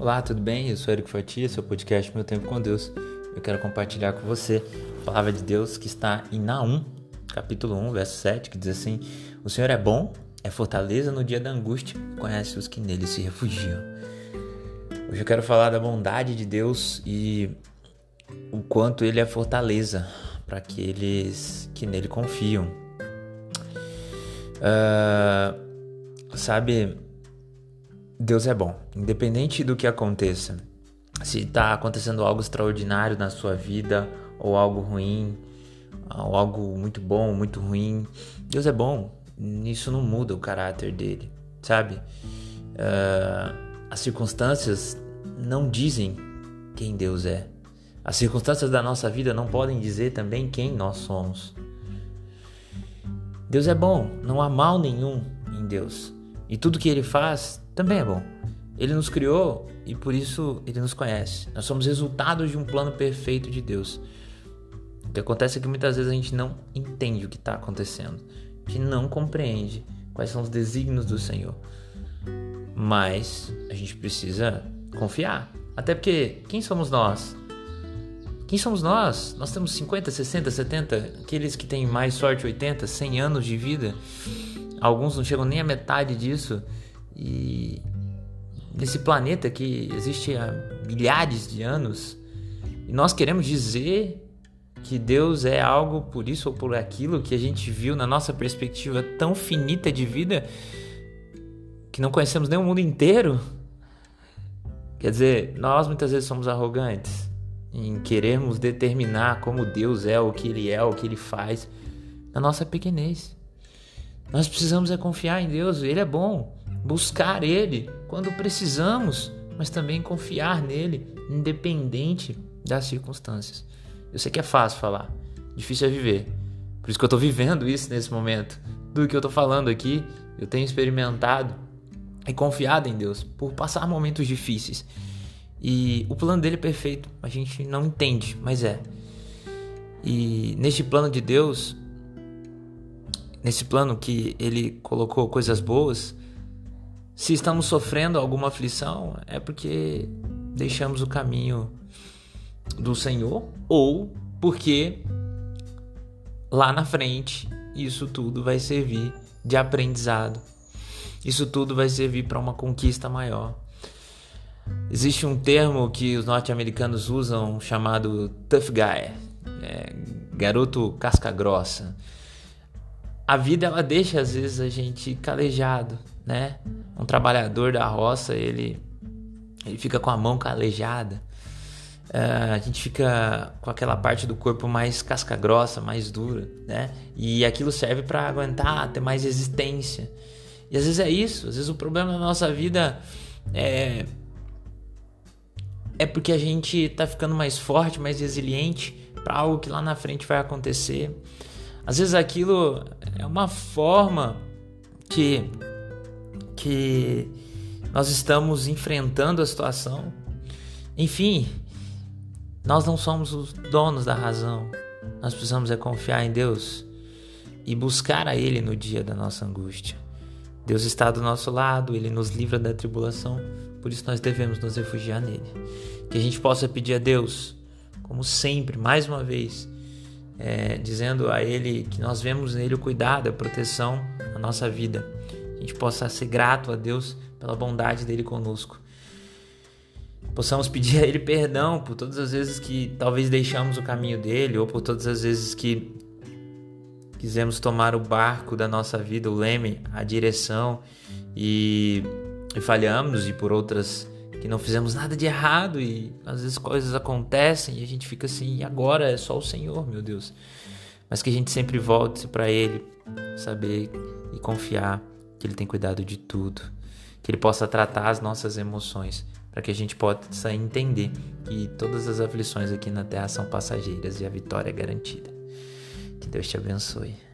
Olá, tudo bem? Eu sou Eric Fatia, seu podcast Meu Tempo com Deus. Eu quero compartilhar com você a palavra de Deus que está em Naum, capítulo 1, verso 7, que diz assim: O Senhor é bom, é fortaleza no dia da angústia, conhece os que nele se refugiam. Hoje eu quero falar da bondade de Deus e o quanto ele é fortaleza para aqueles que nele confiam. Uh, sabe, Deus é bom, independente do que aconteça. Se está acontecendo algo extraordinário na sua vida, ou algo ruim, ou algo muito bom, muito ruim, Deus é bom. Isso não muda o caráter dele, sabe? Uh, as circunstâncias não dizem quem Deus é. As circunstâncias da nossa vida não podem dizer também quem nós somos. Deus é bom, não há mal nenhum em Deus. E tudo que ele faz também é bom. Ele nos criou e por isso ele nos conhece. Nós somos resultados de um plano perfeito de Deus. O que acontece é que muitas vezes a gente não entende o que está acontecendo, a gente não compreende quais são os desígnios do Senhor. Mas a gente precisa confiar. Até porque quem somos nós? Quem somos nós? Nós temos 50, 60, 70, aqueles que têm mais sorte, 80, 100 anos de vida. Alguns não chegam nem à metade disso. E nesse planeta que existe há milhares de anos, e nós queremos dizer que Deus é algo por isso ou por aquilo que a gente viu na nossa perspectiva tão finita de vida que não conhecemos nem o mundo inteiro. Quer dizer, nós muitas vezes somos arrogantes em querermos determinar como Deus é, o que Ele é, o que Ele faz, na nossa pequenez. Nós precisamos é confiar em Deus, Ele é bom, buscar Ele quando precisamos, mas também confiar nele, independente das circunstâncias. Eu sei que é fácil falar, difícil é viver. Por isso que eu estou vivendo isso nesse momento. Do que eu estou falando aqui, eu tenho experimentado e confiado em Deus por passar momentos difíceis. E o plano dele é perfeito, a gente não entende, mas é. E neste plano de Deus, nesse plano que ele colocou coisas boas, se estamos sofrendo alguma aflição, é porque deixamos o caminho do Senhor ou porque lá na frente isso tudo vai servir de aprendizado. Isso tudo vai servir para uma conquista maior. Existe um termo que os norte-americanos usam chamado tough guy, é, garoto casca grossa a vida ela deixa às vezes a gente calejado, né? Um trabalhador da roça, ele ele fica com a mão calejada. Uh, a gente fica com aquela parte do corpo mais casca grossa, mais dura, né? E aquilo serve para aguentar, ter mais resistência. E às vezes é isso, às vezes o problema na nossa vida é é porque a gente tá ficando mais forte, mais resiliente para algo que lá na frente vai acontecer. Às vezes aquilo é uma forma que que nós estamos enfrentando a situação. Enfim, nós não somos os donos da razão. Nós precisamos é confiar em Deus e buscar a Ele no dia da nossa angústia. Deus está do nosso lado, Ele nos livra da tribulação, por isso nós devemos nos refugiar nele. Que a gente possa pedir a Deus, como sempre, mais uma vez, é, dizendo a Ele que nós vemos nele o cuidado, a proteção na nossa vida. A gente possa ser grato a Deus pela bondade dele conosco. Possamos pedir a Ele perdão por todas as vezes que talvez deixamos o caminho dele, ou por todas as vezes que quisemos tomar o barco da nossa vida, o leme, a direção e, e falhamos, e por outras que não fizemos nada de errado e às vezes coisas acontecem e a gente fica assim, e agora é só o Senhor, meu Deus. Mas que a gente sempre volte para Ele, saber e confiar que Ele tem cuidado de tudo, que Ele possa tratar as nossas emoções, para que a gente possa entender que todas as aflições aqui na terra são passageiras e a vitória é garantida. Que Deus te abençoe.